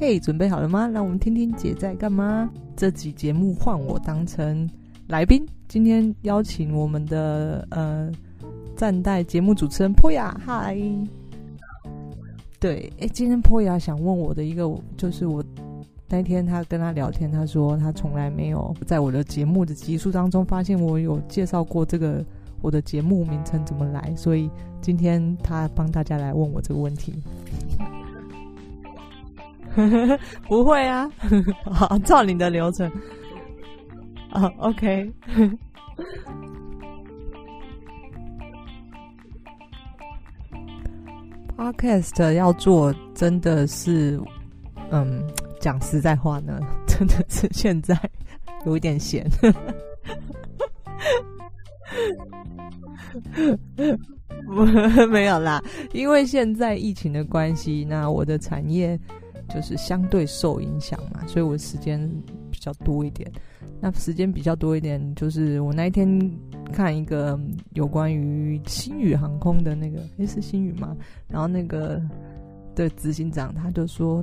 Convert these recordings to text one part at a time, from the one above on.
嘿，准备好了吗？让我们听听姐在干嘛。这集节目换我当成来宾，今天邀请我们的呃站代节目主持人波雅，嗨。对，哎，今天波雅想问我的一个，就是我那天他跟他聊天，他说他从来没有在我的节目的集数当中发现我有介绍过这个我的节目名称怎么来，所以今天他帮大家来问我这个问题。不会啊，好，照你的流程。啊，OK。Podcast 要做真的是，嗯，讲实在话呢，真的是现在有一点闲。没有啦，因为现在疫情的关系，那我的产业就是相对受影响嘛，所以我时间比较多一点。那时间比较多一点，就是我那一天看一个有关于星宇航空的那个，诶，是星宇吗？然后那个的执行长他就说，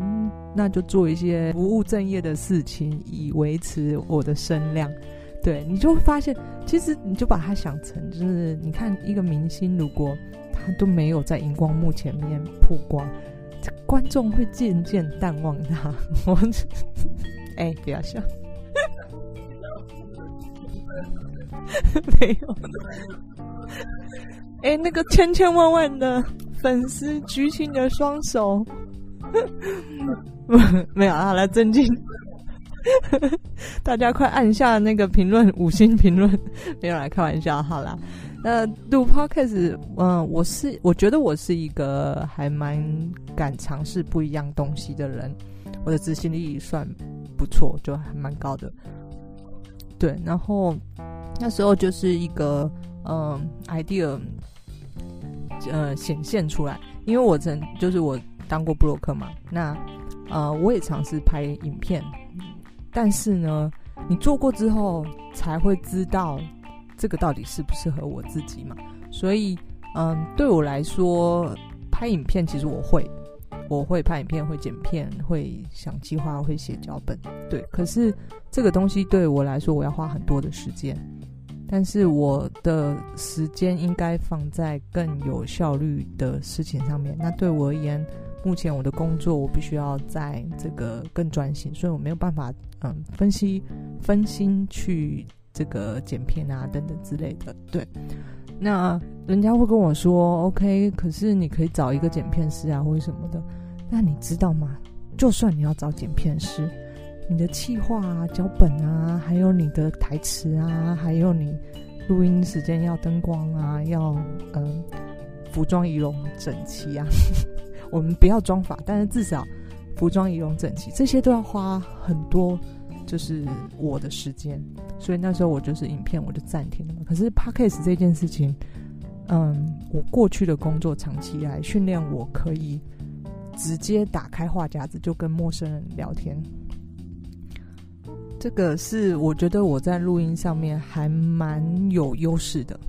那就做一些不务正业的事情，以维持我的声量。对，你就会发现，其实你就把它想成，就是你看一个明星，如果他都没有在荧光幕前面曝光，观众会渐渐淡忘他。我，哎，不要笑。没有，哎、那个千千万万的粉丝举起你的双手，没有，好了，正经，大家快按下那个评论，五星评论，没有来开玩笑，好了，那录 Podcast，嗯，我是我觉得我是一个还蛮敢尝试不一样东西的人，我的执行力算不错，就还蛮高的，对，然后。那时候就是一个嗯 idea，呃显现出来，因为我曾就是我当过布洛克嘛，那呃我也尝试拍影片，但是呢，你做过之后才会知道这个到底适不适合我自己嘛，所以嗯对我来说拍影片其实我会。我会拍影片，会剪片，会想计划，会写脚本，对。可是这个东西对我来说，我要花很多的时间。但是我的时间应该放在更有效率的事情上面。那对我而言，目前我的工作我必须要在这个更专心，所以我没有办法嗯分析分心去这个剪片啊等等之类的。对。那人家会跟我说：“OK，可是你可以找一个剪片师啊，或者什么的。”那你知道吗？就算你要找剪片师，你的企划啊、脚本啊，还有你的台词啊，还有你录音时间要灯光啊，要嗯服装仪容整齐啊。我们不要装法，但是至少服装仪容整齐，这些都要花很多，就是我的时间。所以那时候我就是影片我就暂停了。可是 Podcast 这件事情，嗯，我过去的工作长期以来训练我可以直接打开话匣子就跟陌生人聊天。这个是我觉得我在录音上面还蛮有优势的。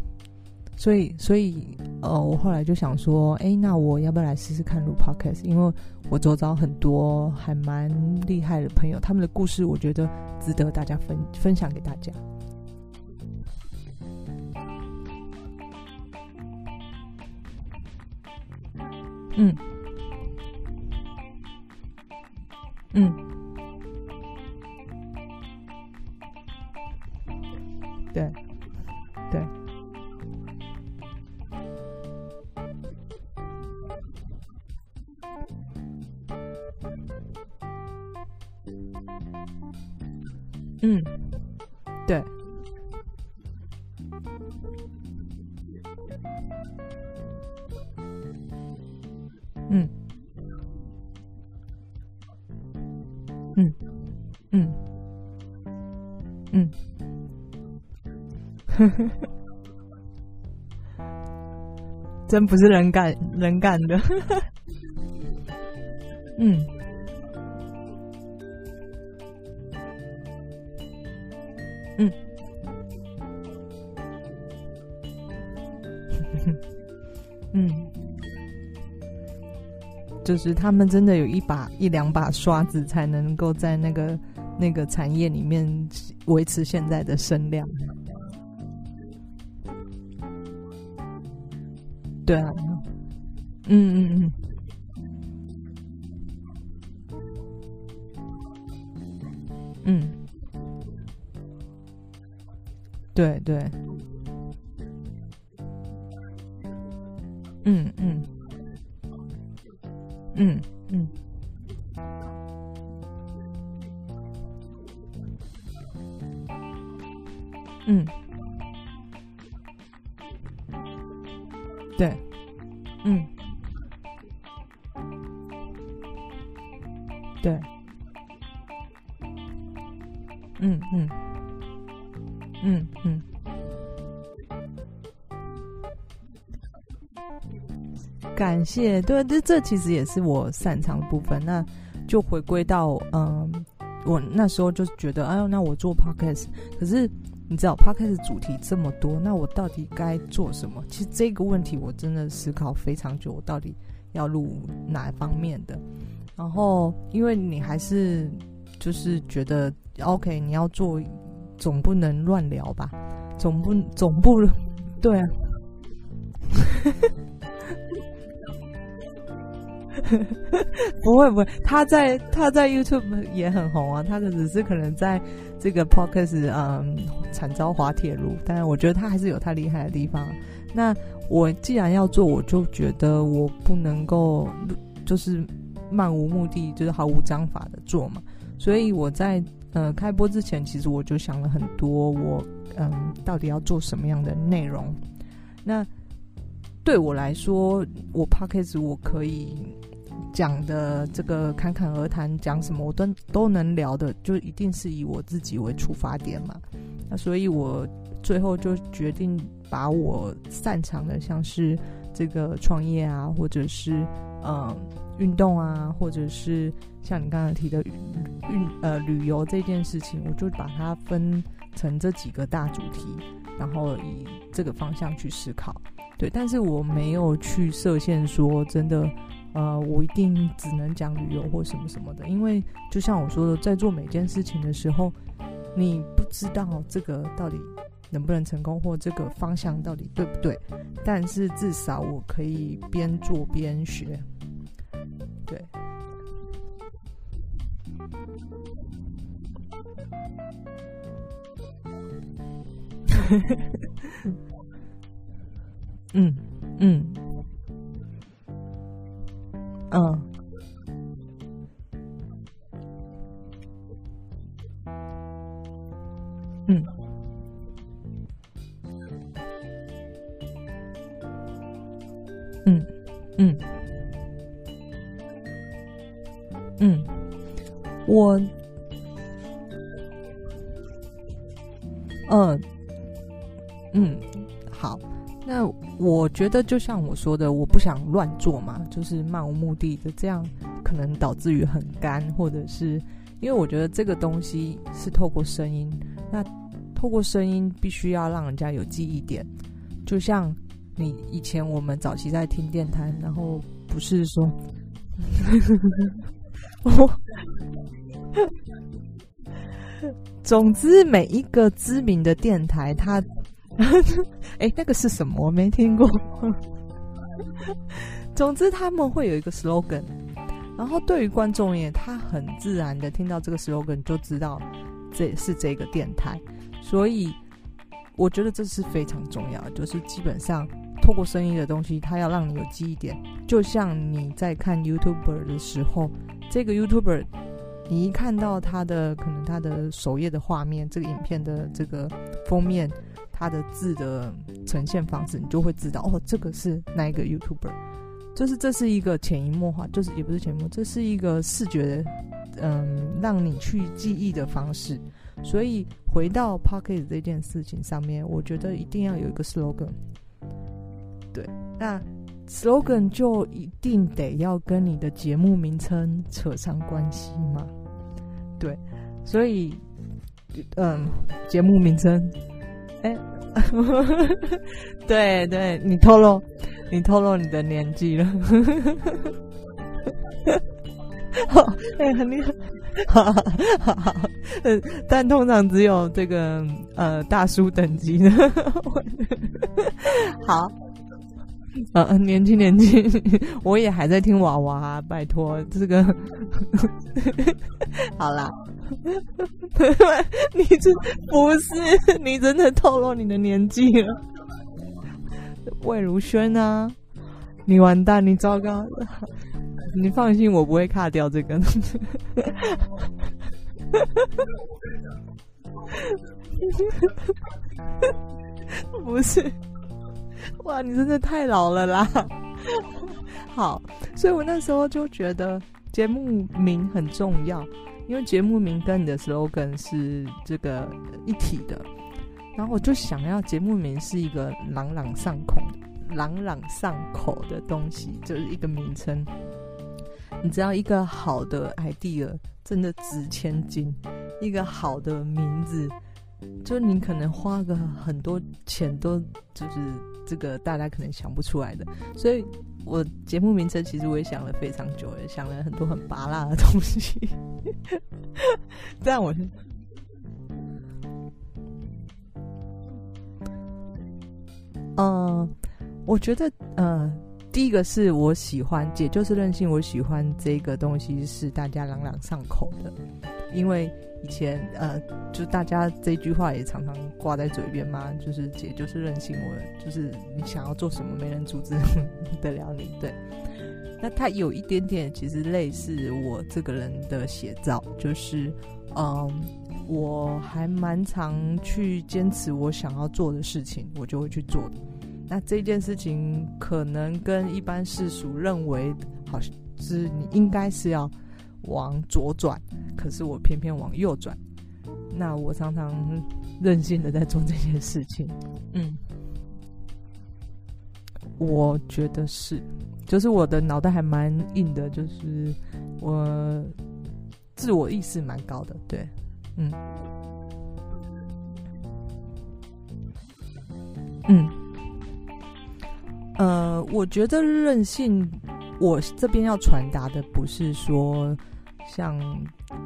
所以，所以呃，我后来就想说，哎，那我要不要来试试看录 Podcast？因为我周遭很多还蛮厉害的朋友，他们的故事我觉得值得大家分分享给大家。嗯，嗯，对。嗯，嗯，嗯，呵呵，真不是人干人干的，嗯，就是他们真的有一把一两把刷子，才能够在那个那个产业里面维持现在的声量。对啊，嗯嗯嗯，嗯，对对，嗯嗯，嗯嗯，嗯。谢，对，这这其实也是我擅长的部分。那就回归到，嗯，我那时候就觉得，哎呦，那我做 podcast，可是。你知道 Podcast 主题这么多，那我到底该做什么？其实这个问题我真的思考非常久，我到底要录哪方面的？然后，因为你还是就是觉得 OK，你要做，总不能乱聊吧？总不总不，对啊。不会不会，他在他在 YouTube 也很红啊，他的只是可能在这个 Podcast 嗯惨遭滑铁卢，但是我觉得他还是有他厉害的地方。那我既然要做，我就觉得我不能够就是漫无目的，就是毫无章法的做嘛。所以我在呃开播之前，其实我就想了很多，我嗯到底要做什么样的内容。那对我来说，我 Podcast 我可以。讲的这个侃侃而谈，讲什么我都都能聊的，就一定是以我自己为出发点嘛。那所以我最后就决定把我擅长的，像是这个创业啊，或者是嗯运动啊，或者是像你刚才提的运呃旅游这件事情，我就把它分成这几个大主题，然后以这个方向去思考。对，但是我没有去设限说真的。呃，我一定只能讲旅游或什么什么的，因为就像我说的，在做每件事情的时候，你不知道这个到底能不能成功，或这个方向到底对不对。但是至少我可以边做边学，对。嗯 嗯。嗯，嗯，嗯，嗯，嗯，我，嗯，嗯，好。那我觉得，就像我说的，我不想乱做嘛，就是漫无目的的，这样可能导致于很干，或者是因为我觉得这个东西是透过声音，那透过声音必须要让人家有记忆点，就像你以前我们早期在听电台，然后不是说，总之每一个知名的电台，它。哎、欸，那个是什么？我没听过。总之，他们会有一个 slogan，然后对于观众也，他很自然的听到这个 slogan 就知道这是这个电台。所以，我觉得这是非常重要的，就是基本上透过声音的东西，它要让你有记忆点。就像你在看 YouTuber 的时候，这个 YouTuber，你一看到他的可能他的首页的画面，这个影片的这个封面。他的字的呈现方式，你就会知道哦，这个是哪一个 YouTuber，就是这是一个潜移默化，就是也不是潜移默，这是一个视觉的，嗯，让你去记忆的方式。所以回到 Pocket 这件事情上面，我觉得一定要有一个 slogan。对，那 slogan 就一定得要跟你的节目名称扯上关系嘛？对，所以，嗯，节目名称。哎，对对，你透露，你透露你的年纪了。好，哎、很厉害，好好好，嗯，但通常只有这个呃大叔等级的，好，呃，年轻年轻，我也还在听娃娃，拜托这个，好啦，你这不是你真的透露你的年纪了，魏如萱啊，你完蛋，你糟糕。你放心，我不会卡掉这个。不是，哇，你真的太老了啦！好，所以我那时候就觉得节目名很重要，因为节目名跟你的 slogan 是这个一体的。然后我就想要节目名是一个朗朗上口、朗朗上口的东西，就是一个名称。你知道一个好的 idea 真的值千金，一个好的名字，就你可能花个很多钱都就是这个大家可能想不出来的。所以我节目名称其实我也想了非常久，也想了很多很拔辣的东西。但我，嗯、我觉得，嗯、第一个是我喜欢，姐就是任性。我喜欢这个东西是大家朗朗上口的，因为以前呃，就大家这句话也常常挂在嘴边嘛，就是姐就是任性，我就是你想要做什么，没人阻止得了你。对，那它有一点点其实类似我这个人的写照，就是嗯，我还蛮常去坚持我想要做的事情，我就会去做。那这件事情可能跟一般世俗认为，好像是你应该是要往左转，可是我偏偏往右转。那我常常任性的在做这件事情。嗯，我觉得是，就是我的脑袋还蛮硬的，就是我自我意识蛮高的。对，嗯，嗯。呃，我觉得任性，我这边要传达的不是说像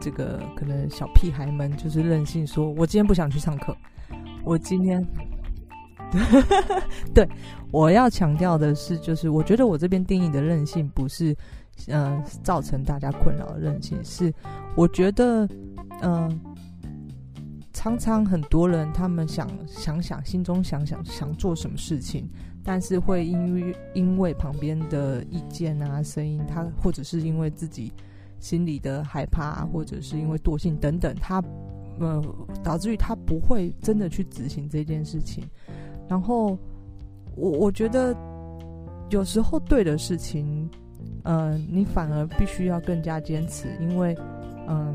这个可能小屁孩们就是任性说，我今天不想去上课，我今天，对，我要强调的是，就是我觉得我这边定义的任性不是，嗯、造成大家困扰的任性，是我觉得，嗯、常常很多人他们想想想，心中想想想做什么事情。但是会因为因为旁边的意见啊、声音，他或者是因为自己心里的害怕，或者是因为惰性等等，他呃导致于他不会真的去执行这件事情。然后我我觉得有时候对的事情，嗯、你反而必须要更加坚持，因为嗯。呃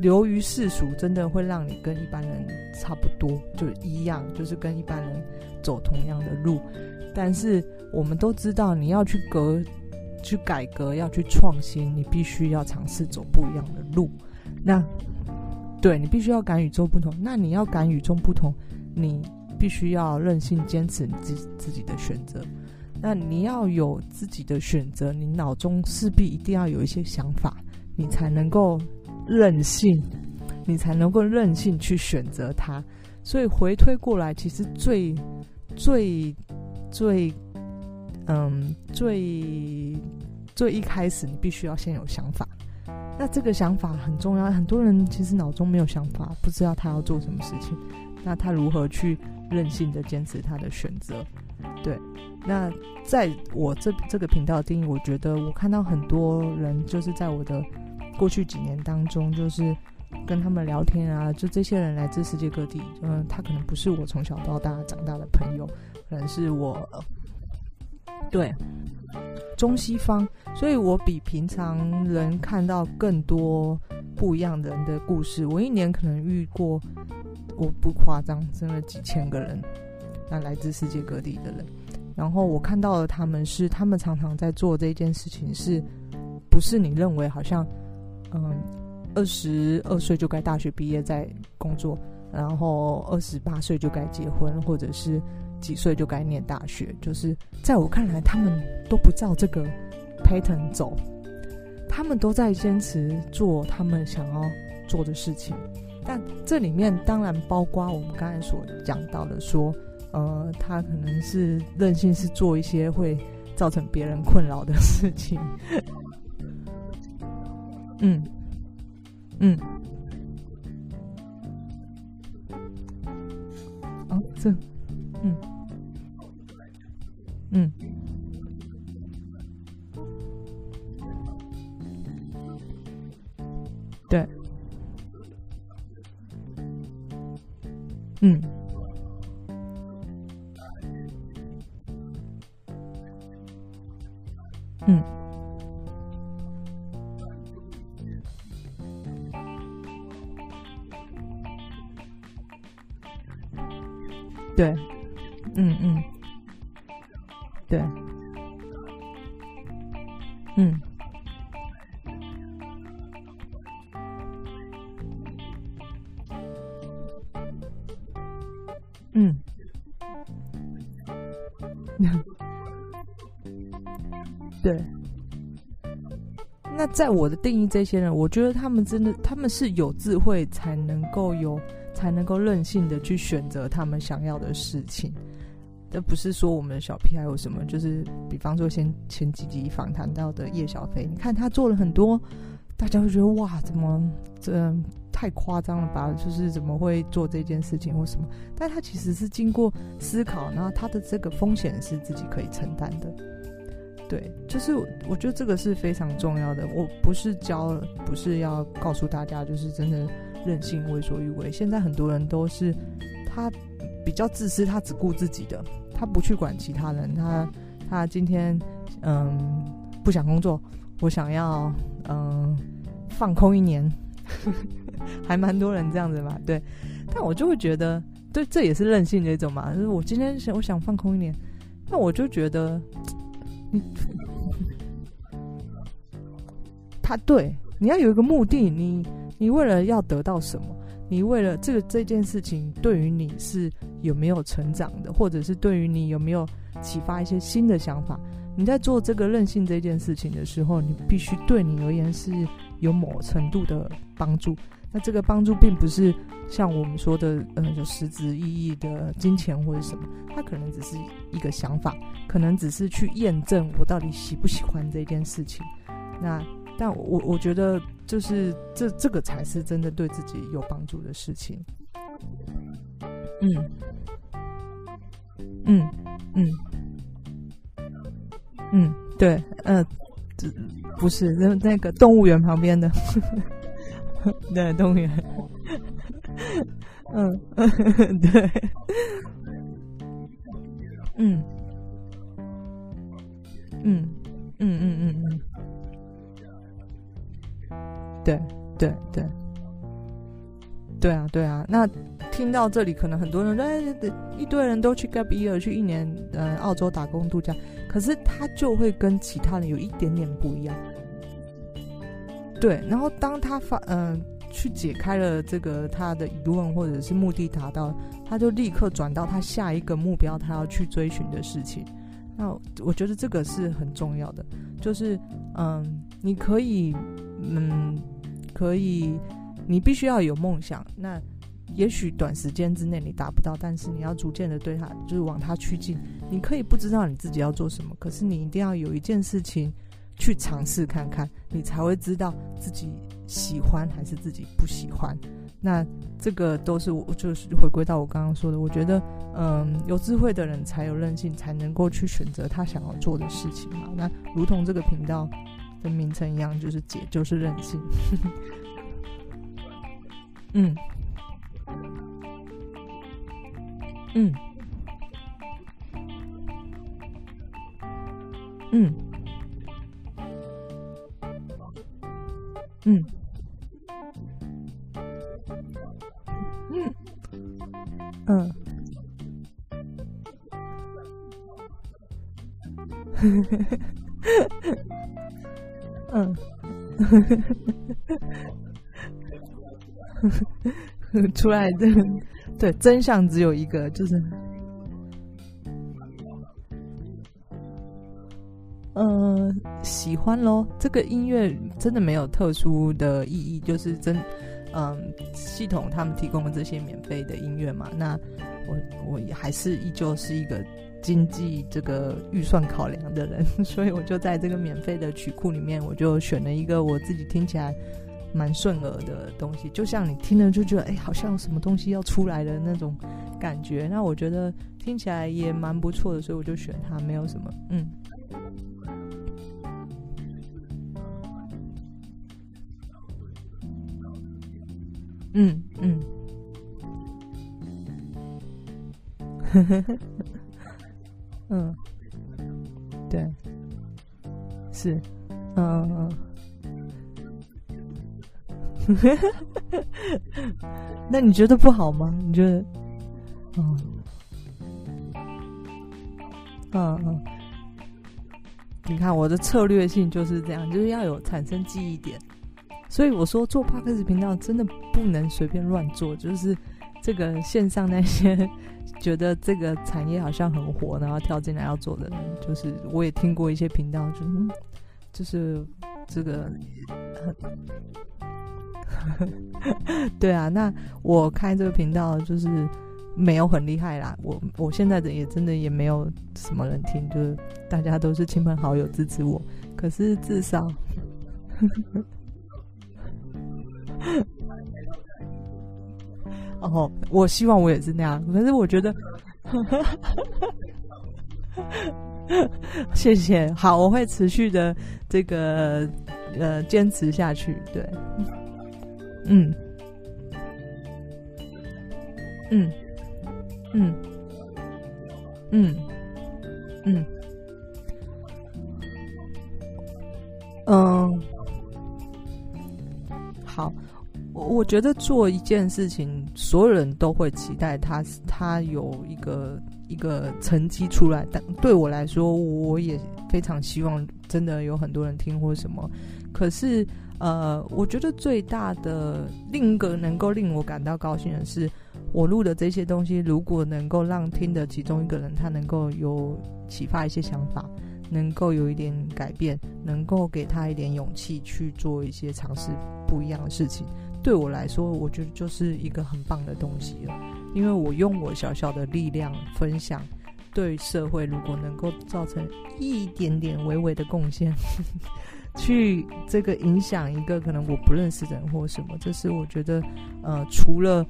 流于世俗，真的会让你跟一般人差不多，就一样，就是跟一般人走同样的路。但是我们都知道，你要去革、去改革、要去创新，你必须要尝试走不一样的路。那对，你必须要敢与众不同。那你要敢与众不同，你必须要任性坚持你自自己的选择。那你要有自己的选择，你脑中势必一定要有一些想法，你才能够。任性，你才能够任性去选择它。所以回推过来，其实最最最嗯最最一开始，你必须要先有想法。那这个想法很重要。很多人其实脑中没有想法，不知道他要做什么事情。那他如何去任性的坚持他的选择？对。那在我这这个频道的定义，我觉得我看到很多人就是在我的。过去几年当中，就是跟他们聊天啊，就这些人来自世界各地，嗯，他可能不是我从小到大长大的朋友，可能是我，对，中西方，所以我比平常人看到更多不一样的人的故事。我一年可能遇过，我不夸张，真的几千个人，那来自世界各地的人，然后我看到的他们是，他们常常在做这件事情，是不是你认为好像？嗯，二十二岁就该大学毕业在工作，然后二十八岁就该结婚，或者是几岁就该念大学。就是在我看来，他们都不照这个 pattern 走，他们都在坚持做他们想要做的事情。但这里面当然包括我们刚才所讲到的说，呃，他可能是任性，是做一些会造成别人困扰的事情。嗯嗯，哦，这，嗯嗯，对。嗯，嗯，对，嗯嗯，对，嗯。嗯，对。那在我的定义，这些人，我觉得他们真的，他们是有智慧，才能够有，才能够任性的去选择他们想要的事情。这不是说我们的小 P 还有什么，就是比方说先前几集访谈到的叶小飞，你看他做了很多，大家会觉得哇，怎么这？太夸张了吧？就是怎么会做这件事情或什么？但他其实是经过思考，然后他的这个风险是自己可以承担的。对，就是我觉得这个是非常重要的。我不是教，不是要告诉大家，就是真的任性、为所欲为。现在很多人都是他比较自私，他只顾自己的，他不去管其他人。他他今天嗯不想工作，我想要嗯放空一年。还蛮多人这样子嘛，对，但我就会觉得，对，这也是任性的一种嘛。就是我今天想，我想放空一年，那我就觉得，你，他对，你要有一个目的，你，你为了要得到什么？你为了这个这件事情，对于你是有没有成长的，或者是对于你有没有启发一些新的想法？你在做这个任性这件事情的时候，你必须对你而言是有某程度的帮助。那这个帮助并不是像我们说的，呃，有实质意义的金钱或者什么，它可能只是一个想法，可能只是去验证我到底喜不喜欢这件事情。那但我我觉得，就是这这个才是真的对自己有帮助的事情。嗯嗯嗯嗯，对，嗯、这不是那那个动物园旁边的。对，动物园。嗯，对，嗯，嗯，嗯嗯嗯嗯，对对对，对啊对啊。那听到这里，可能很多人说，哎，一堆人都去 gap year 去一年，呃，澳洲打工度假，可是他就会跟其他人有一点点不一样。对，然后当他发嗯、去解开了这个他的疑问或者是目的达到，他就立刻转到他下一个目标，他要去追寻的事情。那我觉得这个是很重要的，就是嗯，你可以嗯可以，你必须要有梦想。那也许短时间之内你达不到，但是你要逐渐的对他就是往他趋近。你可以不知道你自己要做什么，可是你一定要有一件事情。去尝试看看，你才会知道自己喜欢还是自己不喜欢。那这个都是我就是回归到我刚刚说的，我觉得，嗯，有智慧的人才有韧性，才能够去选择他想要做的事情嘛。那如同这个频道的名称一样，就是姐就是任性。嗯，嗯，嗯。嗯，嗯，嗯，嗯，出来的对真相只有一个，就是呃，喜欢咯。这个音乐真的没有特殊的意义，就是真，嗯、系统他们提供的这些免费的音乐嘛。那我我也还是依旧是一个经济这个预算考量的人，所以我就在这个免费的曲库里面，我就选了一个我自己听起来蛮顺耳的东西，就像你听了就觉得哎，好像有什么东西要出来的那种感觉。那我觉得听起来也蛮不错的，所以我就选它，没有什么，嗯。嗯嗯，呵呵呵，嗯，对，是，嗯嗯，那你觉得不好吗？你觉得？嗯，嗯嗯，你看我的策略性就是这样，就是要有产生记忆点。所以我说做 Podcast 频道真的不能随便乱做，就是这个线上那些 觉得这个产业好像很火，然后跳进来要做的人，就是我也听过一些频道，就嗯，就是这个，对啊，那我开这个频道就是没有很厉害啦，我我现在的也真的也没有什么人听，就是大家都是亲朋好友支持我，可是至少。哦，我希望我也是那样，可是我觉得，谢谢，好，我会持续的这个呃坚持下去，对，嗯，嗯，嗯，嗯，嗯，嗯，我觉得做一件事情，所有人都会期待他，他有一个一个成绩出来。但对我来说，我也非常希望真的有很多人听或什么。可是，呃，我觉得最大的另一个能够令我感到高兴的是，我录的这些东西，如果能够让听的其中一个人他能够有启发一些想法，能够有一点改变，能够给他一点勇气去做一些尝试不一样的事情。对我来说，我觉得就是一个很棒的东西了，因为我用我小小的力量分享，对社会如果能够造成一点点微微的贡献，去这个影响一个可能我不认识的人或什么，这是我觉得，呃，除了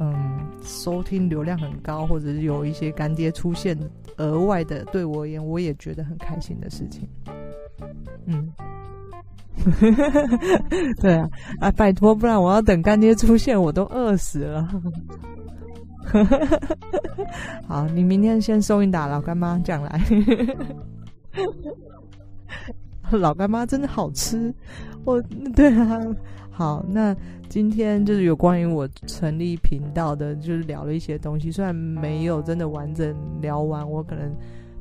嗯收听流量很高，或者是有一些干爹出现额外的，对我而言，我也觉得很开心的事情，嗯。对啊，啊，拜托，不然我要等干爹出现，我都饿死了。好，你明天先收一打老干妈酱来。老干妈真的好吃，我对啊。好，那今天就是有关于我成立频道的，就是聊了一些东西，虽然没有真的完整聊完，我可能。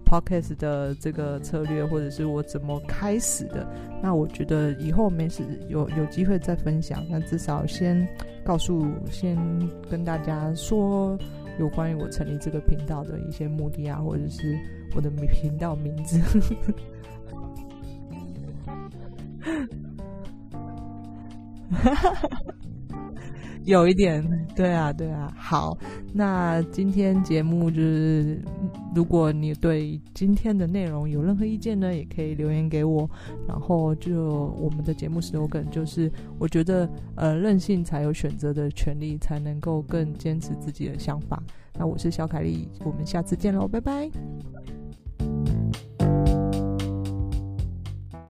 Podcast 的这个策略，或者是我怎么开始的，那我觉得以后没事有有机会再分享。那至少先告诉，先跟大家说有关于我成立这个频道的一些目的啊，或者是我的频道名字。有一点，对啊，对啊。好，那今天节目就是，如果你对今天的内容有任何意见呢，也可以留言给我。然后就我们的节目 slogan 就是，我觉得呃，任性才有选择的权利，才能够更坚持自己的想法。那我是小凯丽，我们下次见喽，拜拜。